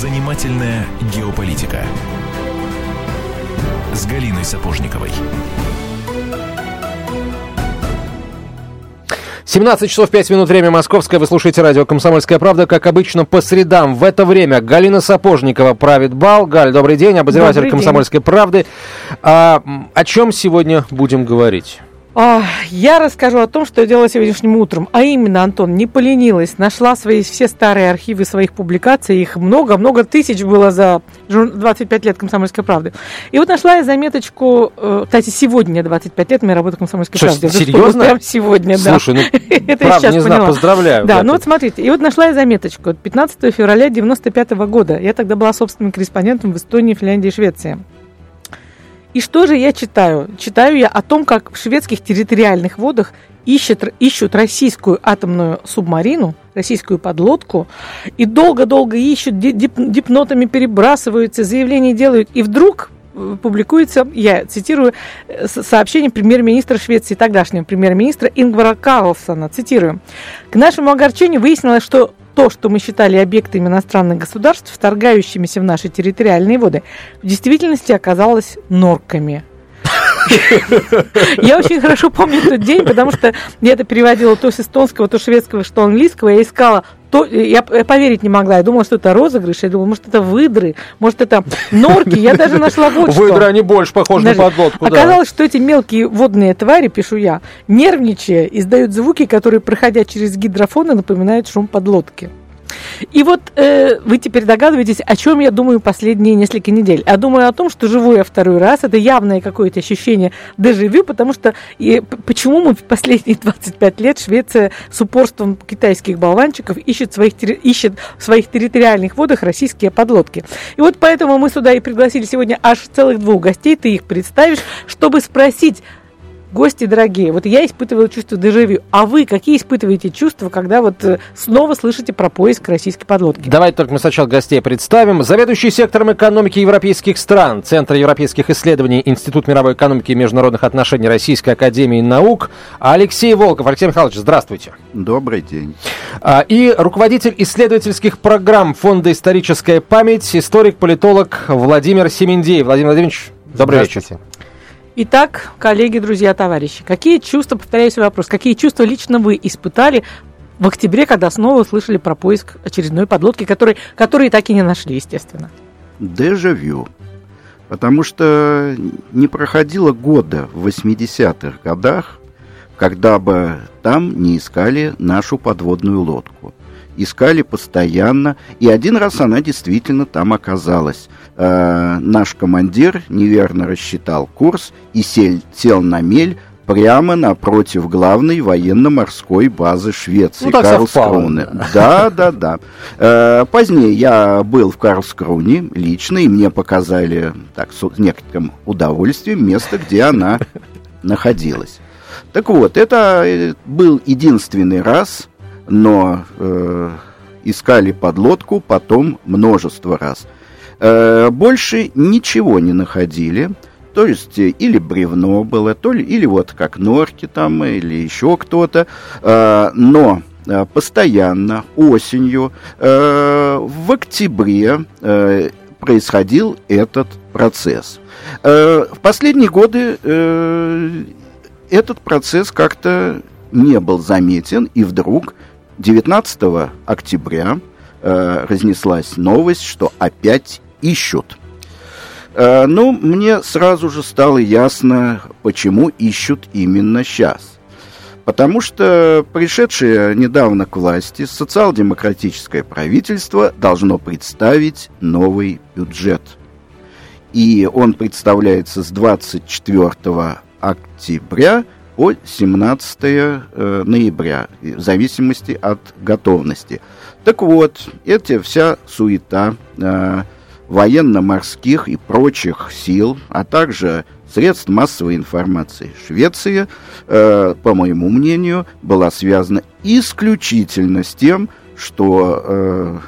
Занимательная геополитика с Галиной Сапожниковой. 17 часов 5 минут, время московское. Вы слушаете радио «Комсомольская правда». Как обычно, по средам в это время Галина Сапожникова правит бал. Галь, добрый день, обозреватель добрый «Комсомольской день. правды». А, о чем сегодня будем говорить? Я расскажу о том, что я делала сегодняшним утром. А именно, Антон, не поленилась. Нашла свои все старые архивы своих публикаций. Их много-много тысяч было за 25 лет «Комсомольской правды». И вот нашла я заметочку... Э, кстати, сегодня 25 лет работаем в «Комсомольской что, правде». Серьезно? Прям сегодня, да. Слушай, ну, Это правда, я не знаю, поздравляю. Да, ну вот смотрите. И вот нашла я заметочку. 15 февраля 95 года. Я тогда была собственным корреспондентом в Эстонии, Финляндии и Швеции. И что же я читаю? Читаю я о том, как в шведских территориальных водах ищут, ищут российскую атомную субмарину, российскую подлодку, и долго-долго ищут, дип, дипнотами перебрасываются, заявления делают, и вдруг э, публикуется, я цитирую, э, сообщение премьер-министра Швеции, тогдашнего премьер-министра Ингвара Карлсона, цитирую. К нашему огорчению выяснилось, что то, что мы считали объектами иностранных государств, вторгающимися в наши территориальные воды, в действительности оказалось норками. Я очень хорошо помню тот день, потому что я это переводила то с эстонского, то шведского, что английского. Я искала то, я, я поверить не могла. Я думала, что это розыгрыш. Я думала, может, это выдры, может, это норки. Я даже нашла вот что. Выдры, они больше похожи на подлодку. Оказалось, что эти мелкие водные твари, пишу я, нервничая, издают звуки, которые, проходя через гидрофоны, напоминают шум подлодки. И вот э, вы теперь догадываетесь, о чем я думаю последние несколько недель. А думаю о том, что живу я второй раз. Это явное какое-то ощущение дежавю, потому что и, почему мы в последние 25 лет Швеция с упорством китайских болванчиков ищет, своих, ищет в своих территориальных водах российские подлодки. И вот поэтому мы сюда и пригласили сегодня аж целых двух гостей, ты их представишь, чтобы спросить, Гости дорогие, вот я испытывала чувство дежавю. А вы какие испытываете чувства, когда вот э, снова слышите про поиск российской подлодки? Давайте только мы сначала гостей представим. Заведующий сектором экономики европейских стран, Центр европейских исследований, Институт мировой экономики и международных отношений Российской академии наук Алексей Волков. Алексей Михайлович, здравствуйте. Добрый день. А, и руководитель исследовательских программ Фонда «Историческая память», историк-политолог Владимир Семендеев. Владимир Владимирович, добрый вечер. Итак, коллеги, друзья, товарищи, какие чувства, повторяю свой вопрос, какие чувства лично вы испытали в октябре, когда снова услышали про поиск очередной подлодки, который, которые так и не нашли, естественно? Дежавю. Потому что не проходило года в 80-х годах, когда бы там не искали нашу подводную лодку. Искали постоянно, и один раз она действительно там оказалась – э, наш командир неверно рассчитал курс и сел, сел на мель прямо напротив главной военно-морской базы Швеции, ну, Карлскроны. Да, да, да. Э, позднее я был в Карлскроне лично, и мне показали так, с некоторым удовольствием место, где она находилась. Так вот, это э, был единственный раз, но э, искали подлодку потом множество раз – больше ничего не находили. То есть э, или бревно было, то ли, или вот как норки там, или еще кто-то. Э, но постоянно осенью в октябре происходил этот процесс. В последние годы этот процесс как-то не был заметен, и вдруг 19 октября разнеслась новость, что опять ищут. Э, ну, мне сразу же стало ясно, почему ищут именно сейчас. Потому что пришедшее недавно к власти социал-демократическое правительство должно представить новый бюджет. И он представляется с 24 октября по 17 э, ноября, в зависимости от готовности. Так вот, это вся суета, э, военно-морских и прочих сил, а также средств массовой информации Швеции, э, по моему мнению, была связана исключительно с тем, что э,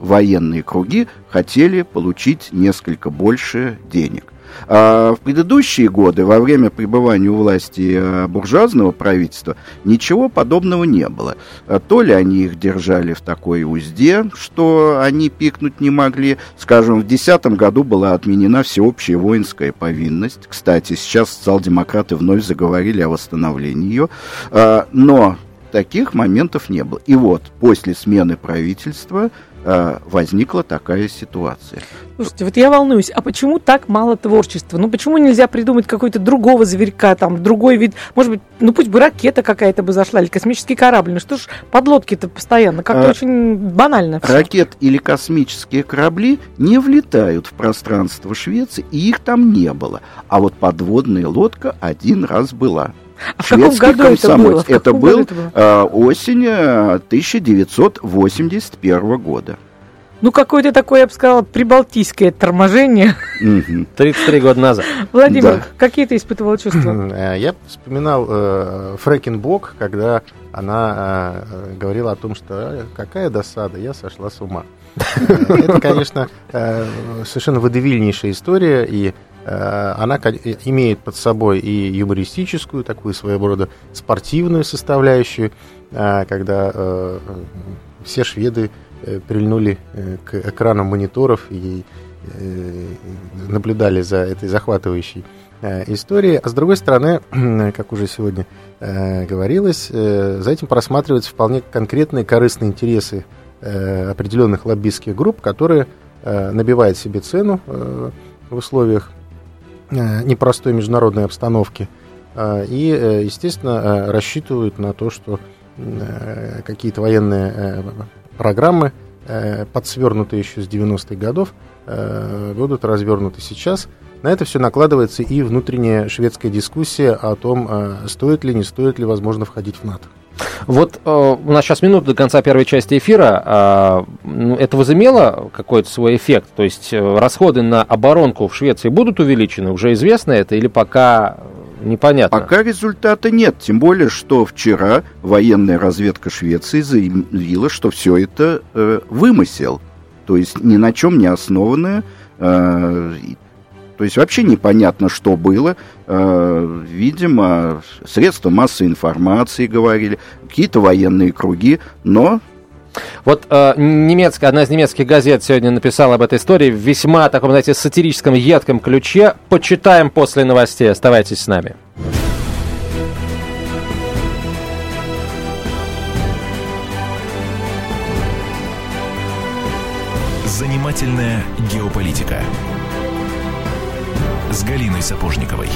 военные круги хотели получить несколько больше денег. А в предыдущие годы, во время пребывания у власти э, буржуазного правительства, ничего подобного не было. А то ли они их держали в такой узде, что они пикнуть не могли. Скажем, в 2010 году была отменена всеобщая воинская повинность. Кстати, сейчас социал-демократы вновь заговорили о восстановлении ее. А, но таких моментов не было. И вот после смены правительства э, возникла такая ситуация. Слушайте, вот я волнуюсь, а почему так мало творчества? Ну почему нельзя придумать какой-то другого зверька, там, другой вид? Может быть, ну пусть бы ракета какая-то бы зашла, или космический корабль. Ну что ж, подлодки-то постоянно, как-то а, очень банально. Все. Ракет или космические корабли не влетают в пространство Швеции, и их там не было. А вот подводная лодка один раз была. А в каком году это было? Это был это было? Э, осень 1981 года. Ну, какое-то такое, я бы сказала, прибалтийское торможение. 33 года назад. Владимир, да. какие ты испытывал чувства? Э, я вспоминал э, Фрэкенбок, когда она э, говорила о том, что «А, какая досада, я сошла с ума. Это, конечно, э, совершенно водевильнейшая история, и Э, она имеет под собой и юмористическую, такую своего рода спортивную составляющую, э, когда э, все шведы прильнули к экранам мониторов и наблюдали за этой захватывающей историей. А с другой стороны, как уже сегодня говорилось, за этим просматриваются вполне конкретные корыстные интересы определенных лоббистских групп, которые набивают себе цену в условиях Э, непростой международной обстановки. Э, и, э, естественно, рассчитывают на то, что какие-то военные программы, подсвернутые еще с 90-х годов, будут развернуты сейчас. На это все накладывается и внутренняя шведская дискуссия о том, стоит ли, не стоит ли, возможно, входить в НАТО. Вот э, у нас сейчас минута до конца первой части эфира. Э, это возымело какой-то свой эффект? То есть э, расходы на оборонку в Швеции будут увеличены? Уже известно это или пока непонятно? Пока результата нет. Тем более, что вчера военная разведка Швеции заявила, что все это э, вымысел. То есть ни на чем не основанное. То есть вообще непонятно, что было. Э, видимо, средства массовой информации говорили, какие-то военные круги, но вот э, немецкая, одна из немецких газет сегодня написала об этой истории в весьма таком, знаете, сатирическом, едком ключе. Почитаем после новостей. Оставайтесь с нами. Занимательная геополитика с Галиной Сапожниковой.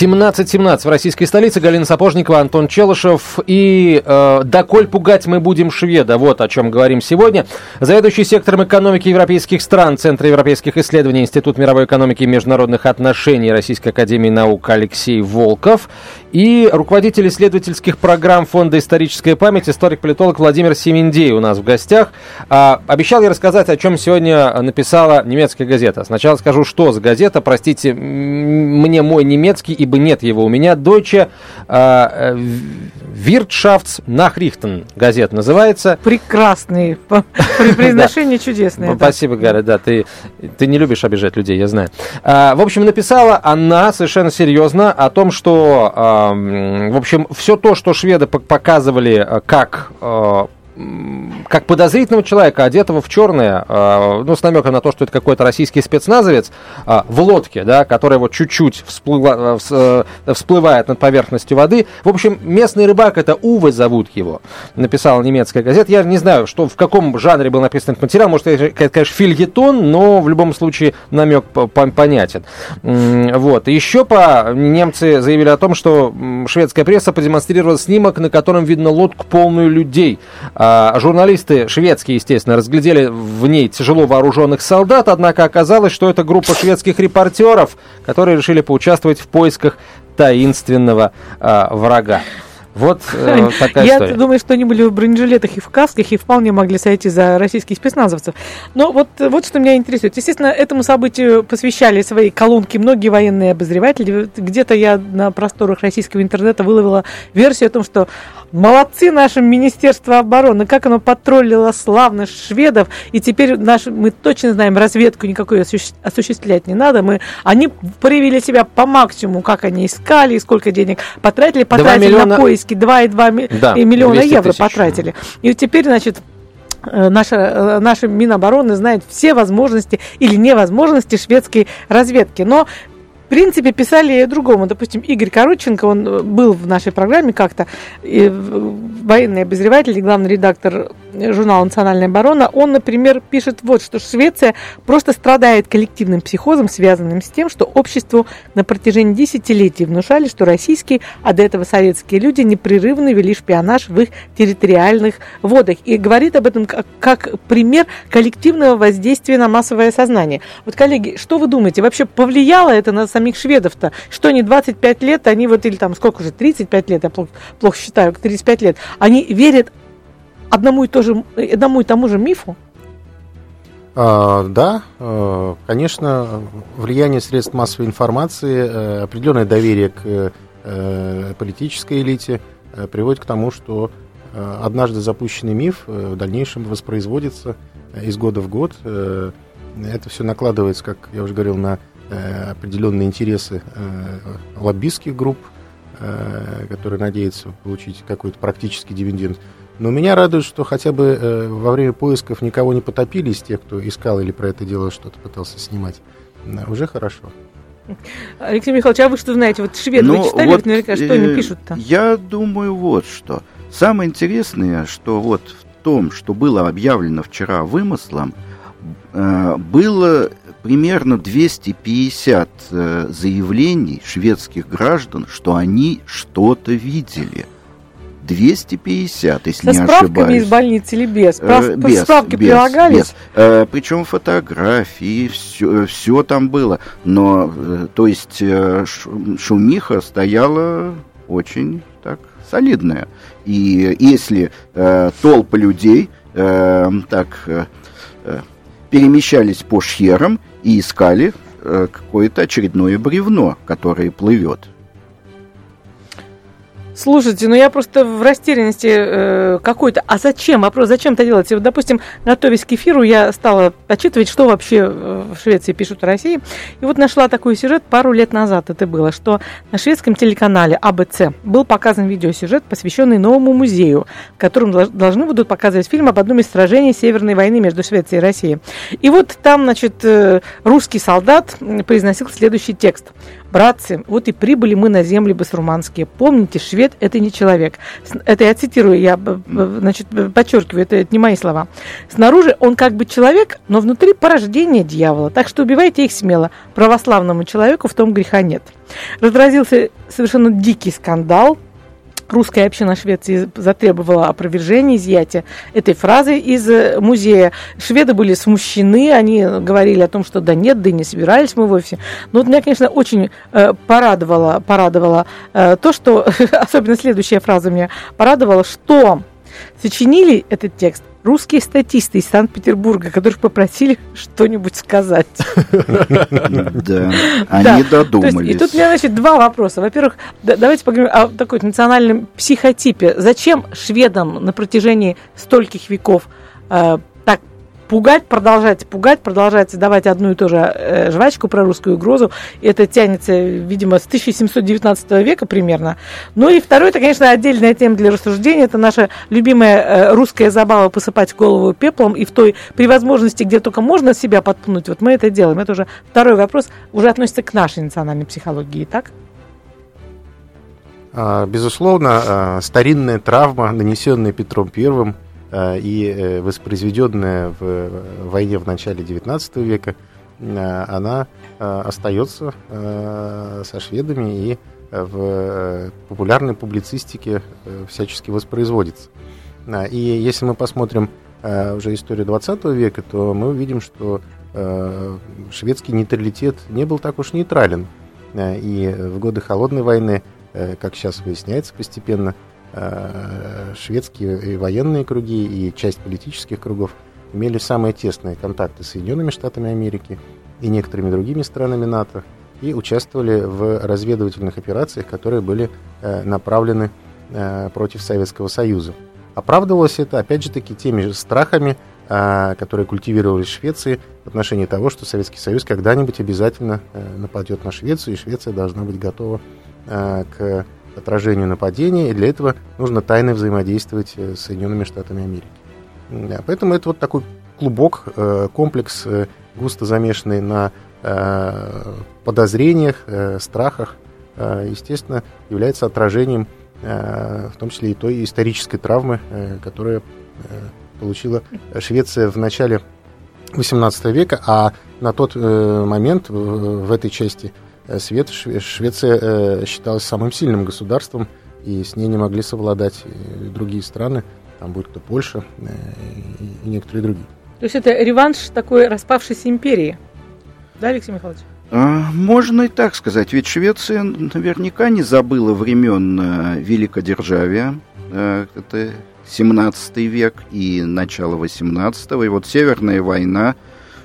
17.17 в российской столице. Галина Сапожникова, Антон Челышев. И э, «Доколь пугать мы будем шведа». Вот о чем говорим сегодня. Заведующий сектором экономики европейских стран Центра европейских исследований Институт мировой экономики и международных отношений Российской академии наук Алексей Волков. И руководитель исследовательских программ Фонда историческая память, историк-политолог Владимир Семендей у нас в гостях. А, обещал я рассказать, о чем сегодня написала немецкая газета. Сначала скажу, что за газета. Простите, мне мой немецкий, ибо нет его у меня. Deutsche а, Wirtschaftsnachrichten газета называется. Прекрасный. Произношение чудесное. Спасибо, Галя, да, ты, ты не любишь обижать людей, я знаю. А, в общем, написала она совершенно серьезно о том, что а, в общем, все то, что шведы показывали э, как э, как подозрительного человека, одетого в черное, э, ну, с намеком на то, что это какой-то российский спецназовец, э, в лодке, да, которая вот чуть-чуть всплыла, э, э, всплывает над поверхностью воды. В общем, местный рыбак, это Увы зовут его, написала немецкая газета. Я не знаю, что, в каком жанре был написан этот материал, может, это, конечно, фильетон, но в любом случае намек понятен. Вот. Еще по немцы заявили о том, что шведская пресса продемонстрировала снимок, на котором видно лодку полную людей. А, журналисты шведские, естественно, разглядели в ней тяжело вооруженных солдат, однако оказалось, что это группа шведских репортеров, которые решили поучаствовать в поисках таинственного а, врага. Вот э, такая Я история. думаю, что они были в бронежилетах и в касках и вполне могли сойти за российских спецназовцев. Но вот, вот что меня интересует. Естественно, этому событию посвящали свои колонки многие военные обозреватели. Где-то я на просторах российского интернета выловила версию о том, что Молодцы наше Министерство обороны, как оно потроллило славно шведов, и теперь наш, мы точно знаем, разведку никакой осуществлять не надо. Мы, они проявили себя по максимуму, как они искали, и сколько денег потратили. Потратили миллиона... на поиски 2,2 да, миллиона евро тысяч. потратили. И теперь, значит, э, наша, э, наша Минобороны знает все возможности или невозможности шведской разведки. Но принципе, писали другому. Допустим, Игорь Коротченко, он э, был в нашей программе как-то, военный обозреватель и главный редактор журнала «Национальная оборона», он, например, пишет вот, что Швеция просто страдает коллективным психозом, связанным с тем, что обществу на протяжении десятилетий внушали, что российские, а до этого советские люди непрерывно вели шпионаж в их территориальных водах. И говорит об этом как, как пример коллективного воздействия на массовое сознание. Вот, коллеги, что вы думаете, вообще повлияло это на самих шведов-то? Что они 25 лет, они вот, или там сколько уже, 35 лет, я плохо, плохо считаю, 35 лет, они верят одному и, то же, одному и тому же мифу? А, да, э, конечно, влияние средств массовой информации, э, определенное доверие к э, политической элите приводит к тому, что однажды запущенный миф в дальнейшем воспроизводится из года в год. Это все накладывается, как я уже говорил, на определенные интересы лоббистских групп, которые надеются получить какой-то практический дивиденд. Но меня радует, что хотя бы э, во время поисков никого не потопили из тех, кто искал или про это дело что-то пытался снимать. Да, уже хорошо. Алексей Михайлович, а вы что знаете? Вот шведы ну, вы читали, вот, наверняка, что э, они пишут-то? Я думаю вот что. Самое интересное, что вот в том, что было объявлено вчера вымыслом, э, было примерно 250 э, заявлений шведских граждан, что они что-то видели – 250, если Со не справками ошибаюсь. из больницы или без? Э, без Справки без, прилагались? Без. Э, причем фотографии, все, все там было. Но, э, то есть, э, шумиха стояла очень так солидная. И если э, толпы людей э, так э, э перемещались по шхерам и искали э, какое-то очередное бревно, которое плывет. Слушайте, ну я просто в растерянности э, какой-то. А зачем? Вопрос, зачем это делать? Вот, допустим, готовясь к эфиру, я стала отчитывать, что вообще э, в Швеции пишут о России. И вот нашла такой сюжет пару лет назад это было, что на шведском телеканале АБЦ был показан видеосюжет, посвященный новому музею, в котором должны будут показывать фильм об одном из сражений Северной войны между Швецией и Россией. И вот там, значит, э, русский солдат произносил следующий текст. Братцы, вот и прибыли мы на земли басурманские. Помните, швед – это не человек. Это я цитирую, я значит, подчеркиваю, это не мои слова. Снаружи он как бы человек, но внутри порождение дьявола. Так что убивайте их смело. Православному человеку в том греха нет. Разразился совершенно дикий скандал – русская община Швеции затребовала опровержения, изъятия этой фразы из э, музея. Шведы были смущены, они говорили о том, что да нет, да и не собирались мы вовсе. Но вот меня, конечно, очень э, порадовало, порадовало э, то, что, особенно следующая фраза меня порадовала, что сочинили этот текст русские статисты из Санкт-Петербурга, которых попросили что-нибудь сказать. Да, они додумались. И тут у меня, значит, два вопроса. Во-первых, давайте поговорим о такой национальном психотипе. Зачем шведам на протяжении стольких веков э, пугать, продолжать пугать, продолжать давать одну и ту же э, жвачку про русскую угрозу. Это тянется, видимо, с 1719 века примерно. Ну и второй, это, конечно, отдельная тема для рассуждения. Это наша любимая э, русская забава посыпать голову пеплом. И в той, при возможности, где только можно себя подпнуть, вот мы это делаем. Это уже второй вопрос, уже относится к нашей национальной психологии, так? А, безусловно, а, старинная травма, нанесенная Петром Первым, Э, и э, воспроизведенная в войне в начале XIX века, э, она остается со шведами и в популярной публицистике всячески воспроизводится. И если мы посмотрим уже историю XX века, то мы увидим, что шведский нейтралитет не был так уж нейтрален. И в годы Холодной войны, как сейчас выясняется постепенно, Э, шведские и военные круги, и часть политических кругов имели самые тесные контакты с Соединенными Штатами Америки и некоторыми другими странами НАТО и участвовали в разведывательных операциях, которые были э, направлены против Советского Союза. Оправдывалось это, опять же таки, теми же страхами, которые культивировались в Швеции в отношении того, что Советский Союз когда-нибудь обязательно нападет на Швецию, и Швеция должна быть готова к отражению нападения, и для этого нужно тайно взаимодействовать с Соединенными Штатами Америки. Поэтому это вот такой клубок, комплекс, густо замешанный на подозрениях, страхах, естественно, является отражением в том числе и той исторической травмы, которая получила Швеция в начале XVIII века, а на тот момент в этой части света Швеция считалась самым сильным государством, и с ней не могли совладать другие страны, там будет то Польша и некоторые другие. То есть это реванш такой распавшейся империи, да, Алексей Михайлович? А, можно и так сказать, ведь Швеция наверняка не забыла времен э, великодержавия. Э, это 17 век и начало 18 И вот Северная война,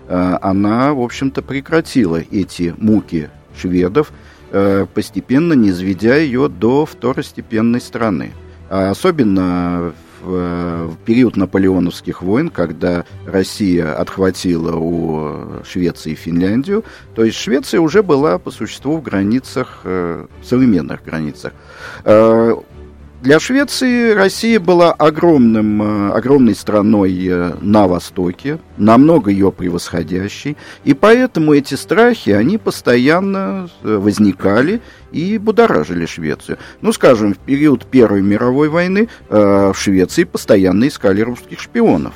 э, она, в общем-то, прекратила эти муки шведов, постепенно не изведя ее до второстепенной страны. А особенно в период наполеоновских войн, когда Россия отхватила у Швеции Финляндию, то есть Швеция уже была по существу в границах, э, современных границах. Для Швеции Россия была огромным, э, огромной страной э, на Востоке, намного ее превосходящей, и поэтому эти страхи, они постоянно э, возникали и будоражили Швецию. Ну, скажем, в период Первой мировой войны в Швеции постоянно искали русских шпионов.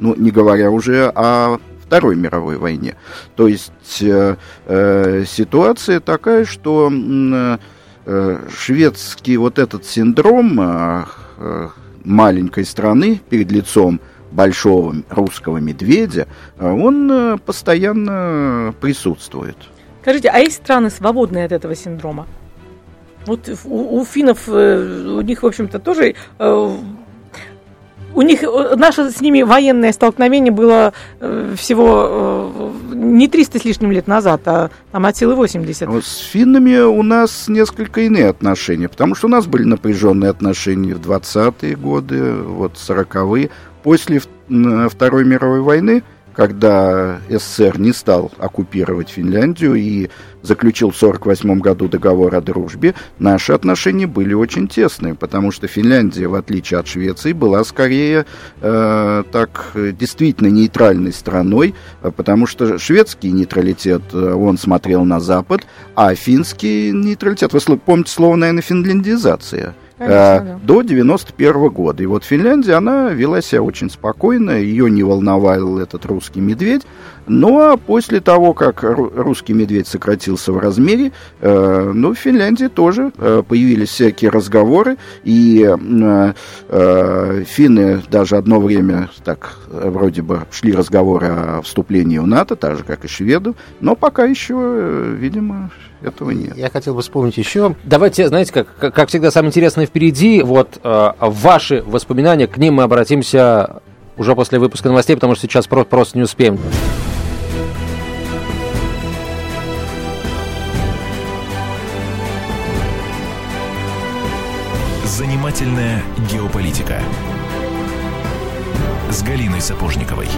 Ну, не говоря уже о Второй мировой войне. То есть э, э, ситуация такая, что Э, шведский вот этот синдром э, э, маленькой страны перед лицом большого русского медведя, он постоянно присутствует. Скажите, а есть страны, свободные от этого синдрома? Вот у, у финнов, у них, в общем-то, тоже у них э, наше с ними военное столкновение было э, всего э, не 300 с лишним лет назад, а там от силы 80. Вот с финнами у нас несколько иные отношения, потому что у нас были напряженные отношения в 20-е годы, вот 40-е. После Второй мировой войны когда СССР не стал оккупировать Финляндию и заключил в 1948 году договор о дружбе, наши отношения были очень тесные, потому что Финляндия, в отличие от Швеции, была скорее э, так действительно нейтральной страной, потому что шведский нейтралитет, э, он смотрел на Запад, а финский нейтралитет, вы помните слово, наверное, финляндизация – Конечно, да. до 91 года. И вот Финляндия, она вела себя очень спокойно, ее не волновал этот русский медведь. Ну а после того, как русский медведь сократился в размере, э, ну, в Финляндии тоже э, появились всякие разговоры, и э, э, финны даже одно время так вроде бы шли разговоры о вступлении в НАТО, так же, как и шведы, но пока еще, э, видимо, этого нет. Я хотел бы вспомнить еще. Давайте, знаете, как, как всегда, самое интересное впереди. Вот э, ваши воспоминания, к ним мы обратимся уже после выпуска новостей, потому что сейчас просто, просто не успеем. Занимательная геополитика с Галиной Сапожниковой.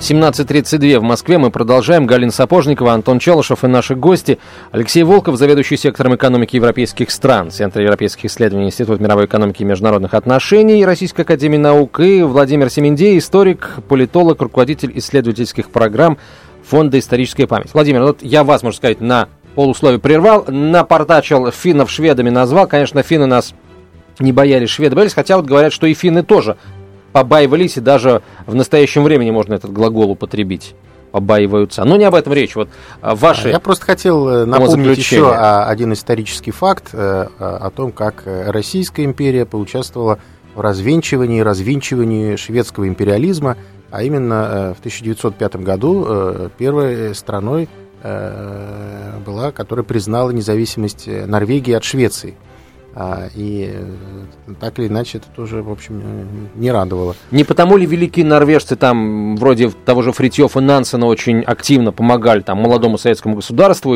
17.32 в Москве. Мы продолжаем. Галина Сапожникова, Антон Челышев и наши гости. Алексей Волков, заведующий сектором экономики европейских стран, Центра европейских исследований, Институт мировой экономики и международных отношений Российской академии наук, и Владимир Семендей, историк, политолог, руководитель исследовательских программ Фонда исторической памяти. Владимир, вот я вас, можно сказать, на полусловие прервал, напортачил финнов шведами назвал. Конечно, финны нас не боялись, шведы боялись, хотя вот говорят, что и финны тоже побаивались, и даже в настоящем времени можно этот глагол употребить побаиваются. Но не об этом речь. Вот а, ваши Я просто хотел э, напомнить еще один исторический факт э, о том, как Российская империя поучаствовала в развенчивании и развинчивании шведского империализма, а именно э, в 1905 году первой страной была, которая признала независимость Норвегии от Швеции. А, и э, так или иначе это тоже, в общем, не радовало. Не потому ли великие норвежцы там, вроде того же Фритьёфа Нансена, очень активно помогали там молодому советскому государству,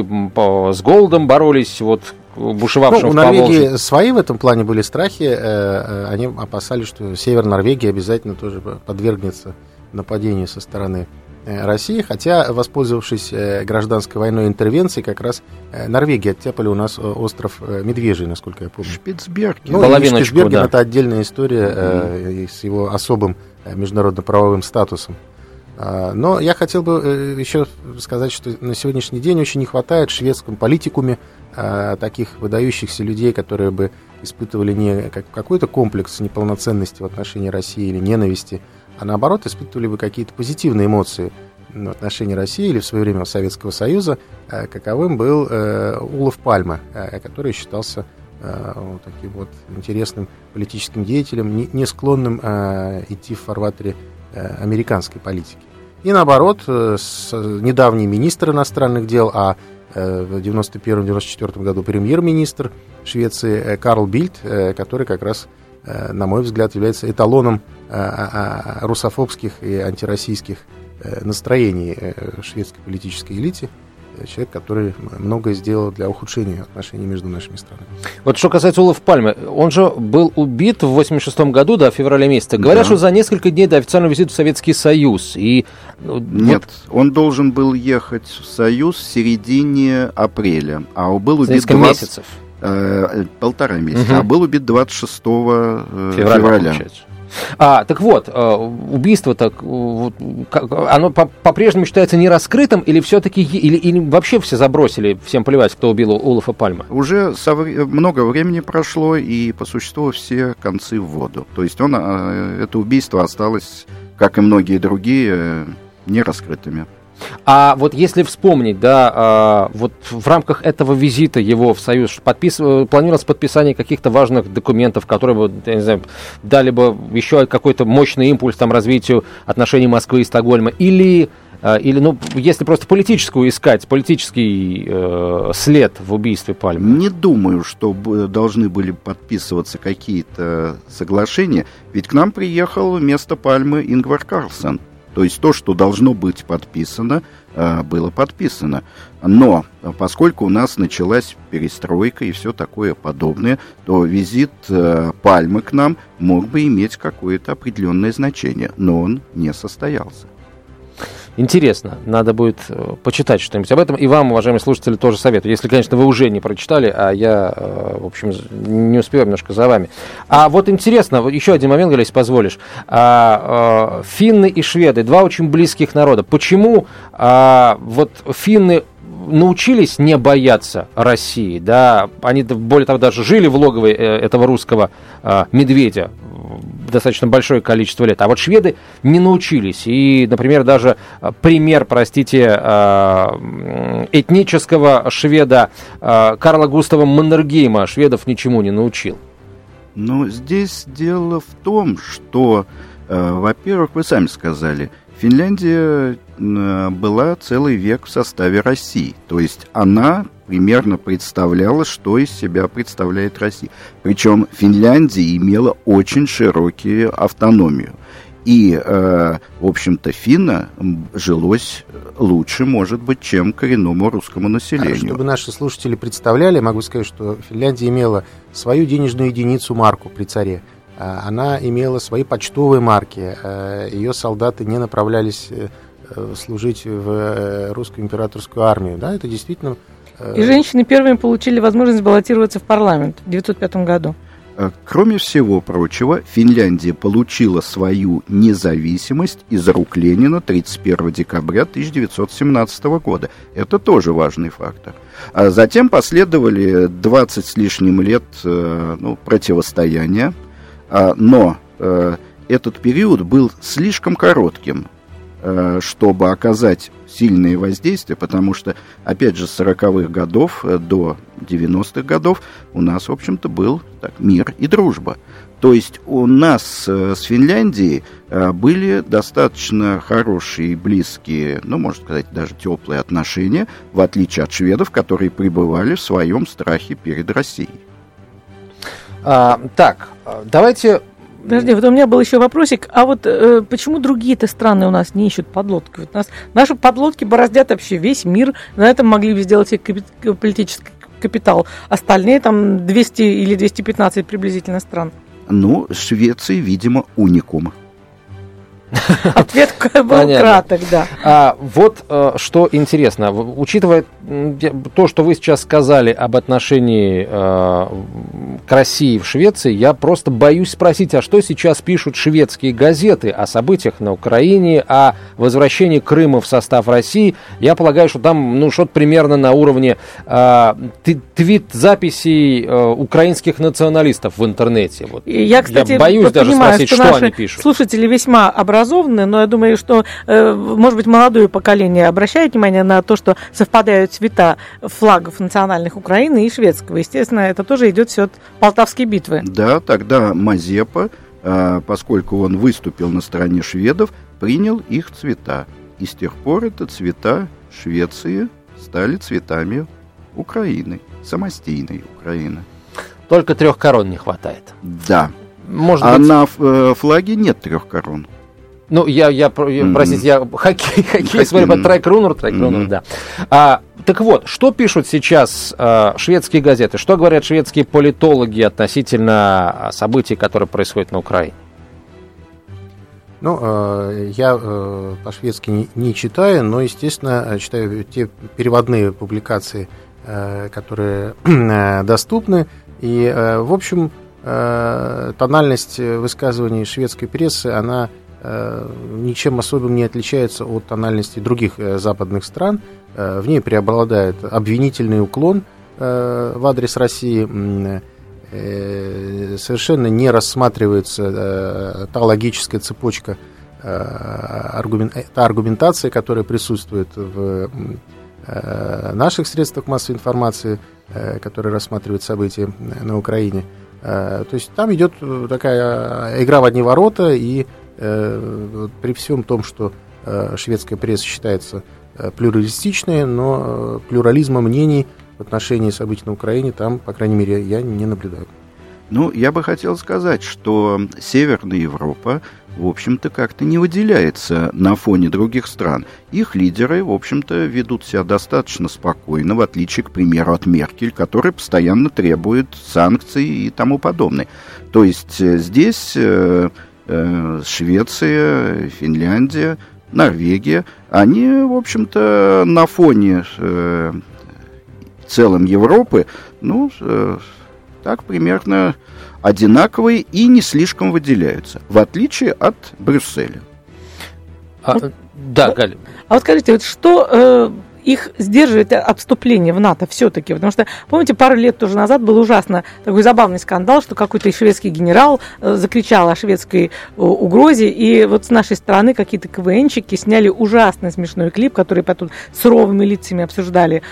с голодом боролись, вот бушевавшим Ну, у в Норвегии Поволжье. свои в этом плане были страхи. э, э, Они опасались, что север Норвегии обязательно тоже подвергнется нападению со стороны э, России. Хотя, воспользовавшись э, гражданской войной интервенцией, как раз э, Норвегия оттяпали у нас э, остров э, Медвежий, насколько я помню. Шпицберг. Ну, Шпицберген да. это отдельная история э, и с его особым э, международно-правовым статусом. А, Но я хотел бы э, еще сказать, что на сегодняшний день очень не хватает в шведском политикуме таких выдающихся людей, которые бы испытывали не как- какой-то комплекс неполноценности в отношении России или ненависти, а наоборот испытывали бы какие-то позитивные эмоции в отношении России или в свое время Советского Союза, э, каковым был э, Улов Пальме, э, который считался вот таким вот интересным политическим деятелем, не, склонным идти в фарватере американской политики. И наоборот, недавний министр иностранных дел, а в 91-94 году премьер-министр Швеции Карл Бильд, который как раз, на мой взгляд, является эталоном русофобских и антироссийских э, настроений э, шведской политической элите. Э, Человек, который многое сделал для ухудшения отношений между нашими странами. Вот что касается Улов Пальмы, он же был убит в 86 году, да, в феврале месяце. Говорят, Да. что за несколько дней до официального визита в Советский Союз. И, ну, Нет, он должен был ехать в Союз в середине апреля, а он был вот, за убит несколько 20 месяцев. э, полтора месяца, Мгм. а был убит 26 э, Февраля, февраля. получается. А, так вот, э, убийство так, как- оно по- по-прежнему считается не раскрытым, или все-таки, или, или вообще все забросили, всем плевать, кто убил Улафа Пальма? Уже много времени прошло, и по существу все концы в воду. То есть он, э, это убийство осталось, как и многие другие, э, нераскрытыми. А вот если вспомнить, да, а, вот в рамках этого визита его в Союз подпис... э, планировалось подписание каких-то важных документов, которые бы, я не знаю, дали бы еще какой-то мощный импульс там развитию отношений Москвы и Стокгольма, или а, или, ну, если просто политическую искать, политический э, след в убийстве Пальмы. Не думаю, что должны были подписываться какие-то соглашения, ведь к нам приехал вместо Пальмы Ингвар Карлсон. То есть то, что должно быть подписано, э, было подписано. Но э, поскольку у нас началась перестройка и все такое подобное, то визит э, Пальмы к нам мог бы иметь какое-то определенное значение, но он не состоялся. Интересно, надо будет э, почитать что-нибудь об этом. И вам, уважаемые слушатели, тоже советую. Если, конечно, вы уже не прочитали, а я, э, в общем, не успеваю немножко за вами. А вот интересно, вот еще один момент, если позволишь. А, э, финны и шведы, два очень близких народа. Почему а, вот финны научились не бояться России, да, они, более того, даже жили в логове этого русского медведя достаточно большое количество лет, а вот шведы не научились, и, например, даже э, пример, простите, м, этнического шведа э, Карла Густава Маннергейма шведов ничему не научил. Но здесь дело в том, что, э, во-первых, вы сами сказали, Финляндия была целый век в составе России. То есть она примерно представляла, что из себя представляет Россия. Причем Финляндия имела очень широкую автономию. И, э, в общем-то, финна жилось лучше, может быть, чем коренному русскому населению. Чтобы наши слушатели представляли, могу сказать, что Финляндия имела свою денежную единицу марку при царе. А, Она имела свои почтовые марки. а, Ее солдаты не направлялись э, э, служить в э, русскую императорскую армию. Да, это действительно... э, И женщины первыми получили возможность баллотироваться в парламент в 1905 году. Э, Кроме всего прочего, Финляндия получила свою независимость из рук Ленина 31 декабря 1917 года. Это тоже важный фактор. А затем последовали 20 с лишним лет э, ну, противостояния, но э, этот период был слишком коротким, э, чтобы оказать сильные воздействия, потому что, опять же, с 40-х годов э, до 90-х годов у нас, в общем-то, был так, мир и дружба. То есть у нас с Финляндией были достаточно хорошие близкие, ну, можно сказать, даже теплые отношения, в отличие от шведов, которые пребывали в своем страхе перед Россией. А, так, давайте Подожди, вот у меня был еще вопросик. А вот э, почему другие-то страны у нас не ищут подлодки? Вот нас, наши подлодки бороздят вообще весь мир. На этом могли бы сделать и капит- политическая капитал. Остальные там 200 или 215 приблизительно стран. Ну, Швеция, видимо, уникум. Ответ был Понятно. краток, да. А, вот а, что интересно, учитывая то, что вы сейчас сказали об отношении а, к России в Швеции, я просто боюсь спросить, а что сейчас пишут шведские газеты о событиях на Украине, о возвращении Крыма в состав России? Я полагаю, что там ну, что-то примерно на уровне а, твит-записей а, украинских националистов в интернете. Вот. Я, кстати, я боюсь даже спросить, что, что они пишут. Слушатели весьма образованные образованные, но я думаю, что, э, может быть, молодое поколение обращает внимание на то, что совпадают цвета флагов национальных Украины и шведского. Естественно, это тоже идет все от Полтавской битвы. Да, тогда Мазепа, э, поскольку он выступил на стороне шведов, принял их цвета. И с тех пор это цвета Швеции стали цветами Украины, самостийной Украины. Только трех корон не хватает. Да. Может а быть... на э, флаге нет трех корон. Ну, я, я, я mm-hmm. простите, я хоккей, хоккей смотрю по трек рунер, трек рунер, да. А, так вот, что пишут сейчас а, шведские газеты, что говорят шведские политологи относительно событий, которые происходят на Украине? Ну, э, я э, по-шведски не, не читаю, но, естественно, читаю те переводные публикации, э, которые доступны. И, в общем, тональность высказываний шведской прессы, она Э, ничем особым не отличается от тональности других э, западных стран. Э, в ней преобладает обвинительный уклон в адрес России. Совершенно не рассматривается та логическая цепочка, та аргументация, которая присутствует в наших средствах массовой информации, которые рассматривают события на Украине. То есть там идет такая игра в одни ворота, и Э, при всем том, что э, шведская пресса считается э, плюралистичной, но плюрализма мнений в отношении событий на Украине там, по крайней мере, я не наблюдаю. Ну, я бы хотел сказать, что Северная Европа, в общем-то, как-то не выделяется на фоне других стран. Их лидеры, в общем-то, ведут себя достаточно спокойно, в отличие, к примеру, от Меркель, которая постоянно требует санкций и тому подобное. То есть здесь Э, Швеция, Финляндия, Норвегия, они, в общем-то, на фоне э, целом Европы, ну, э, так примерно одинаковые и не слишком выделяются, в отличие от Брюсселя. А, да, Галя. А вот скажите, вот что э, их сдерживает отступление в НАТО все-таки. Потому что, помните, пару лет тоже назад был ужасно такой забавный скандал, что какой-то шведский генерал э, закричал о шведской э, угрозе, и вот с нашей стороны какие-то КВНчики сняли ужасно смешной клип, который потом с ровными лицами обсуждали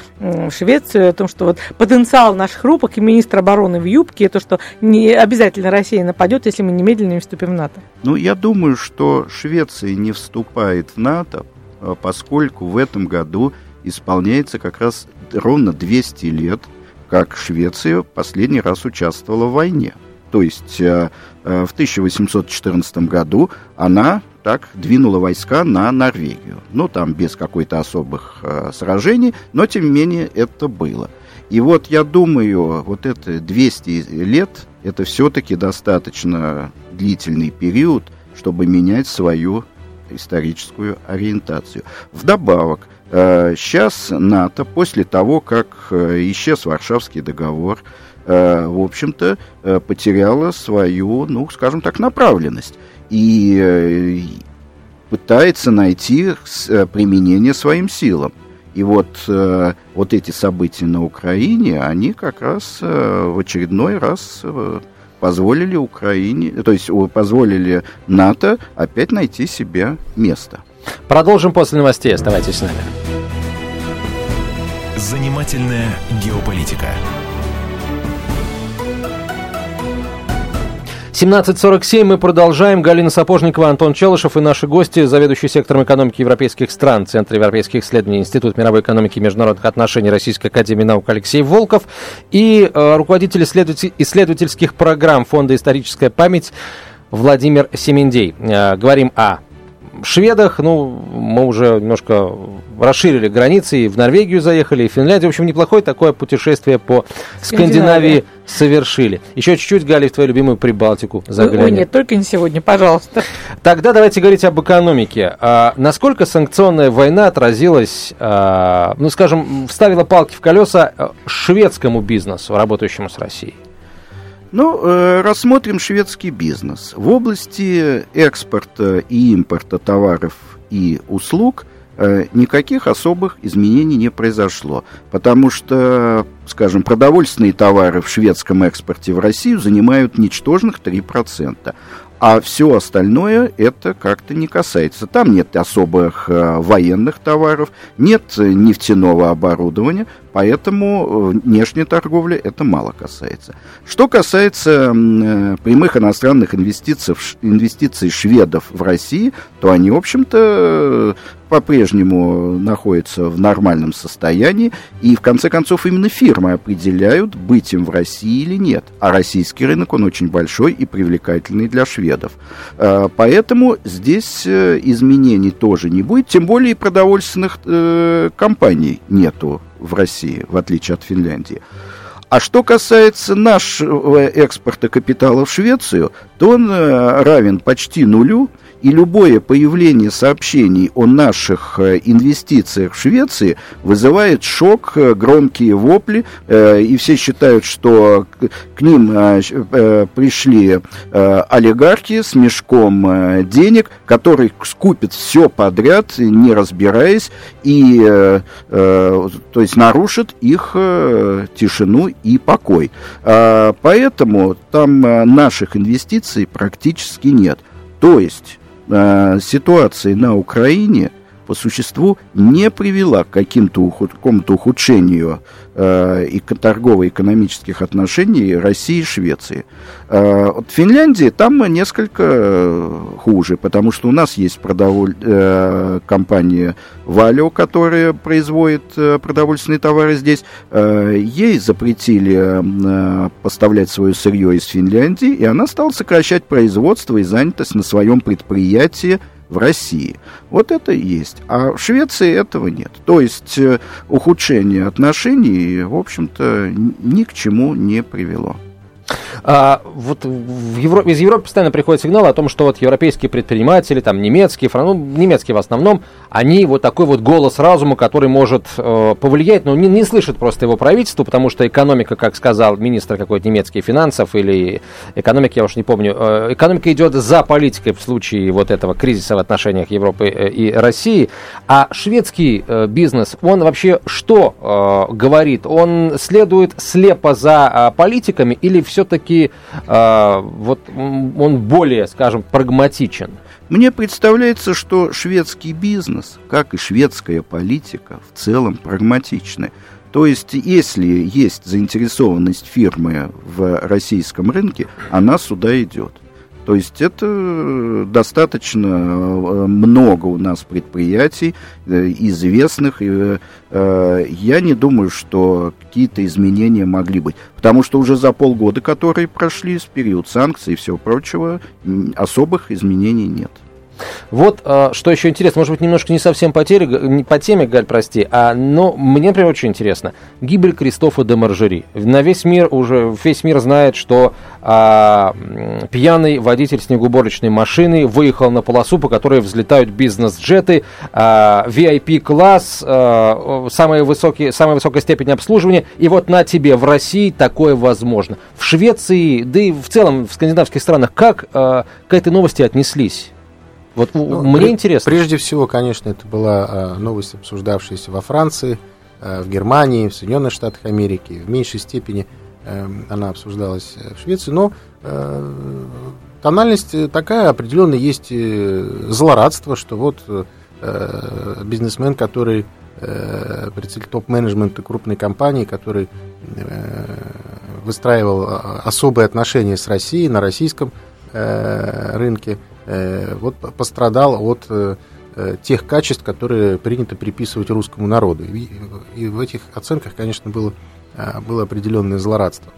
Швецию, о том, что вот потенциал наших рубок и министр обороны в юбке, то, что не обязательно Россия нападет, если мы немедленно не вступим в НАТО. Ну, я думаю, что Швеция не вступает в НАТО, э, поскольку в этом году исполняется как раз ровно 200 лет, как Швеция последний раз участвовала в войне. То есть э, э, в 1814 году она так двинула войска на Норвегию. Ну, там без какой-то особых э, сражений, но тем не менее это было. И вот я думаю, вот это 200 лет, это все-таки достаточно длительный период, чтобы менять свою историческую ориентацию. Вдобавок, Сейчас э, НАТО, после того, как э, исчез Варшавский договор, э, в общем-то, потеряла свою, ну, скажем так, направленность. И пытается найти применение своим силам. И вот, вот эти события на Украине, они как раз в очередной раз позволили Украине, то есть позволили НАТО опять найти себе место. Продолжим после новостей. Оставайтесь с нами. Занимательная геополитика. 17.47 мы продолжаем. Галина Сапожникова, Антон Челышев и наши гости, заведующий сектором экономики европейских стран, Центр европейских исследований, Институт мировой экономики и международных отношений Российской академии наук Алексей Волков и э, руководитель исследовательских программ Фонда «Историческая память» Владимир Семендей. Э, говорим о шведах, ну, мы уже немножко расширили границы и в Норвегию заехали, и в Финляндию. В общем, неплохое такое путешествие по Скандинавии совершили. Еще чуть-чуть, Галя, в твою любимую Прибалтику заглянем. Ой, нет, только не сегодня, пожалуйста. Тогда давайте говорить об экономике. А, насколько санкционная война отразилась, а, ну, скажем, вставила палки в колеса а, шведскому бизнесу, работающему с Россией? Ну, э, рассмотрим шведский бизнес. В области экспорта и импорта товаров и услуг э, никаких особых изменений не произошло, потому что, скажем, продовольственные товары в шведском экспорте в Россию занимают ничтожных 3%, а все остальное это как-то не касается. Там нет особых э, военных товаров, нет нефтяного оборудования, поэтому э, внешняя торговля это мало касается. Что касается э, прямых иностранных инвестиций, инвестиций шведов в России, то они, в общем-то, по-прежнему находятся в нормальном состоянии, и в конце концов именно фирмы определяют, быть им в России или нет. А российский рынок, он очень большой и привлекательный для шведов. Э, поэтому здесь э, изменений тоже не будет, тем более и продовольственных э, компаний нету в России, в отличие от Финляндии. А что касается нашего экспорта капитала в Швецию, то он равен почти нулю, и любое появление сообщений о наших э, инвестициях в Швеции вызывает шок, э, громкие вопли, э, и все считают, что к ним пришли олигархи с мешком денег, которые скупят все подряд, не разбираясь, и то есть нарушат их тишину и покой. А, поэтому там наших инвестиций практически нет. То есть ситуации на Украине по существу не привела к каким-то ухуд, какому-то ухудшению э, и торгово-экономических отношений России и Швеции. Э, вот в Финляндии там несколько э, хуже, потому что у нас есть продоволь... э, компания Валио, которая производит э, продовольственные товары здесь. Э, ей запретили э, поставлять свое сырье из Финляндии, и она стала сокращать производство и занятость на своем предприятии в России. Вот это есть. А в Швеции этого нет. То есть э, ухудшение отношений, в общем-то, ни к чему не привело. А, вот в Евро... из Европы постоянно приходят сигналы о том, что вот европейские предприниматели, там немецкие, фран... ну, немецкие в основном, они вот такой вот голос разума, который может э, повлиять, но не, не слышит просто его правительство, потому что экономика, как сказал министр какой-то немецкий финансов или экономики, я уж не помню, э, экономика идет за политикой в случае вот этого кризиса в отношениях Европы э, и России, а шведский э, бизнес, он вообще что э, говорит? Он следует слепо за э, политиками или все-таки э, вот он более, скажем, прагматичен? Мне представляется, что шведский бизнес, как и шведская политика, в целом прагматичны. То есть, если есть заинтересованность фирмы в российском рынке, она сюда идет. То есть это достаточно э, много у нас предприятий э, известных. Э, я не думаю, что какие-то изменения могли быть. Потому что уже за полгода, которые прошли с период санкций и всего прочего, особых изменений нет. Вот э, что еще интересно, может быть, немножко не совсем по, тере, не по теме, Галь, прости, а, но мне, например, очень интересно. Гибель Кристофа де Маржери. На весь мир уже, весь мир знает, что э, пьяный водитель снегоуборочной машины выехал на полосу, по которой взлетают бизнес-джеты, э, а, VIP-класс, э, самая, высокие, самая высокая степень обслуживания, и вот на тебе, в России такое возможно. В Швеции, да и в целом в скандинавских странах, как э, к этой новости отнеслись? Вот ну, мне при, интересно. Прежде всего, конечно, это была а, новость, обсуждавшаяся во Франции, а, в Германии, в Соединенных Штатах Америки. В меньшей степени а, она обсуждалась в Швеции, но а, тональность такая, определенно есть э, злорадство, что вот а, бизнесмен, который а, представитель топ-менеджмента крупной компании, который а, выстраивал особые отношения с Россией на российском а, рынке, Э, вот пострадал от э, э, тех качеств, которые принято приписывать русскому народу. И, и в этих оценках, конечно, было, было определенное злорадство.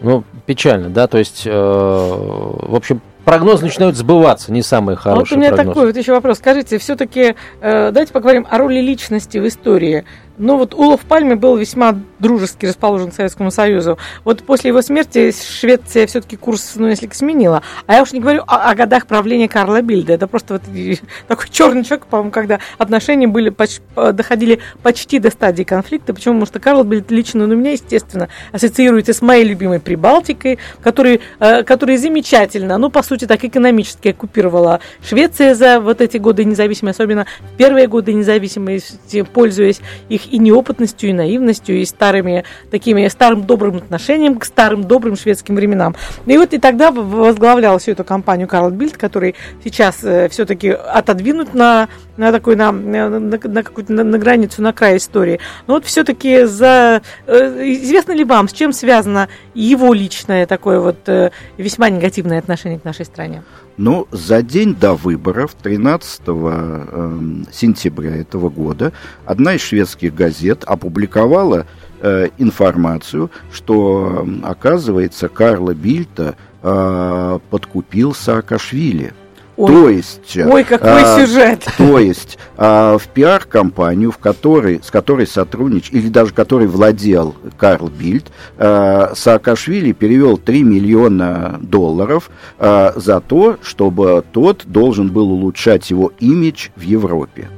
Ну, печально, да, то есть, э, в общем, прогнозы начинают сбываться, не самые хорошие а вот у меня прогнозы. такой вот еще вопрос. Скажите, все-таки э, давайте поговорим о роли личности в истории. Ну вот Улов Пальме был весьма дружески расположен к Советскому Союзу. Вот после его смерти Швеция все-таки курс, ну, если сменила. А я уж не говорю о, о годах правления Карла Бильда. Это просто вот такой черный человек, по-моему, когда отношения были поч- доходили почти до стадии конфликта. Почему? Потому что Карл Бильд лично, ну, у меня, естественно, ассоциируется с моей любимой Прибалтикой, который, э, который замечательно, ну, по сути, так экономически оккупировала Швеция за вот эти годы независимости, особенно первые годы независимости, пользуясь их и неопытностью, и наивностью, и старыми такими старым добрым отношением к старым добрым шведским временам. И вот и тогда возглавлял всю эту компанию Карл Бильд, который сейчас э, все-таки отодвинут на, на такой на, на, на, на, на границу, на край истории. Но вот все-таки за э, известно ли вам, с чем связано его личное такое вот э, весьма негативное отношение к нашей стране? Ну, за день до выборов, 13 э, сентября этого года, одна из шведских газет опубликовала э, информацию, что, оказывается, Карла Бильта э, подкупил Саакашвили. Ой. То есть... Ой, какой а, сюжет! То есть а, в пиар-компанию, в которой, с которой сотрудничал, или даже которой владел Карл Бильд, а, Саакашвили перевел 3 миллиона долларов а, за то, чтобы тот должен был улучшать его имидж в Европе.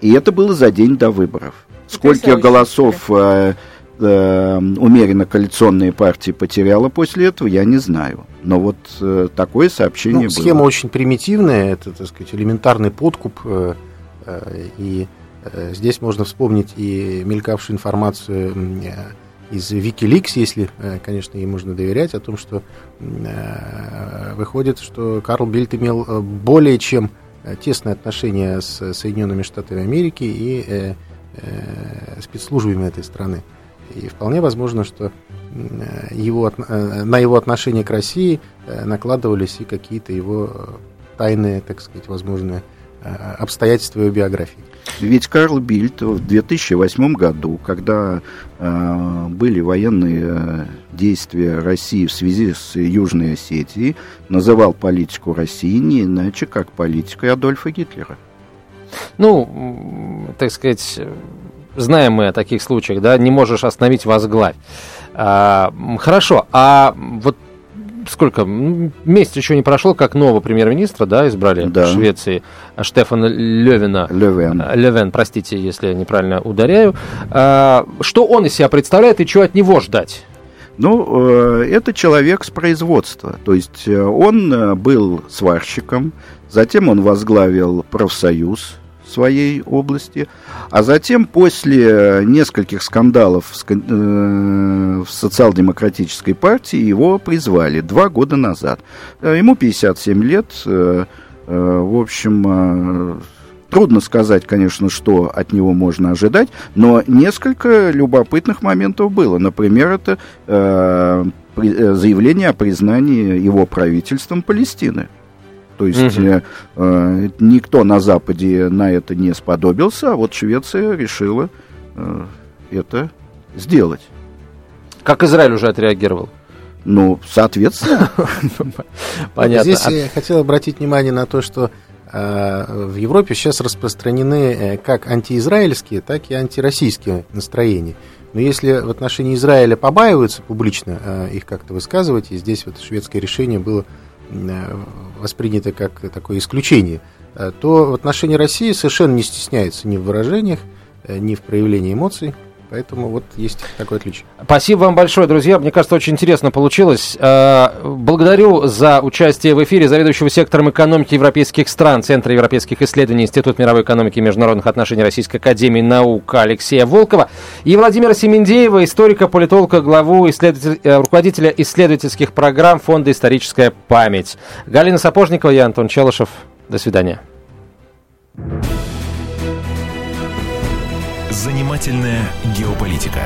И это было за день до выборов. Сколько голосов э, э, умеренно коалиционные партии потеряла после этого, я не знаю. Но вот э, такое сообщение ну, было. Схема очень примитивная, это, так сказать, элементарный подкуп. Э, э, и э, здесь можно вспомнить и мелькавшую информацию э, из Wikileaks, если, э, конечно, ей можно доверять, о том, что э, выходит, что Карл Бильд имел э, более чем тесные отношения с Соединенными Штатами Америки и э, э, спецслужбами этой страны. И вполне возможно, что его, на его отношение к России накладывались и какие-то его тайные, так сказать, возможные обстоятельства его биографии. Ведь Карл Бильд в 2008 году, когда э, были военные э, действия России в связи с Южной Осетией, называл политику России не иначе, как политикой Адольфа Гитлера. Ну, так сказать, знаем мы о таких случаях, да, не можешь остановить возглавь. А, хорошо, а вот сколько, месяц еще не прошло, как нового премьер-министра, да, избрали да. в Швеции, Штефана Левина. Левен. Левен, простите, если я неправильно ударяю. А, что он из себя представляет и чего от него ждать? Ну, э, это человек с производства. То есть э, он э, был сварщиком, затем он возглавил профсоюз своей области, а затем после нескольких скандалов в э, социал-демократической партии его призвали два года назад. Э, ему 57 лет, э, в общем, трудно сказать, конечно, что от него можно ожидать, но несколько любопытных моментов было. Например, это заявление о признании его правительством Палестины. То есть угу. э, никто на Западе на это не сподобился, а вот Швеция решила э, это сделать. Как Израиль уже отреагировал? Ну, соответственно. Понятно. Здесь я хотел обратить внимание на то, что э, в Европе сейчас распространены э, как антиизраильские, так и антироссийские настроения. Но если в отношении Израиля побаиваются публично их как-то высказывать, и здесь вот шведское решение было воспринято как такое исключение, э, то в отношении России совершенно не стесняется ни в выражениях, э, ни в проявлении эмоций. Поэтому вот есть такое отличие. Спасибо вам большое, друзья. Мне кажется, очень интересно получилось. Благодарю за участие в эфире заведующего сектором экономики европейских стран Центра европейских исследований Институт мировой экономики и международных отношений Российской академии наук Алексея Волкова и Владимира Семендеева, историка, политолога, главу исследователь, руководителя исследовательских программ Фонда «Историческая память». Галина Сапожникова, я Антон Челышев. До свидания. Занимательная геополитика.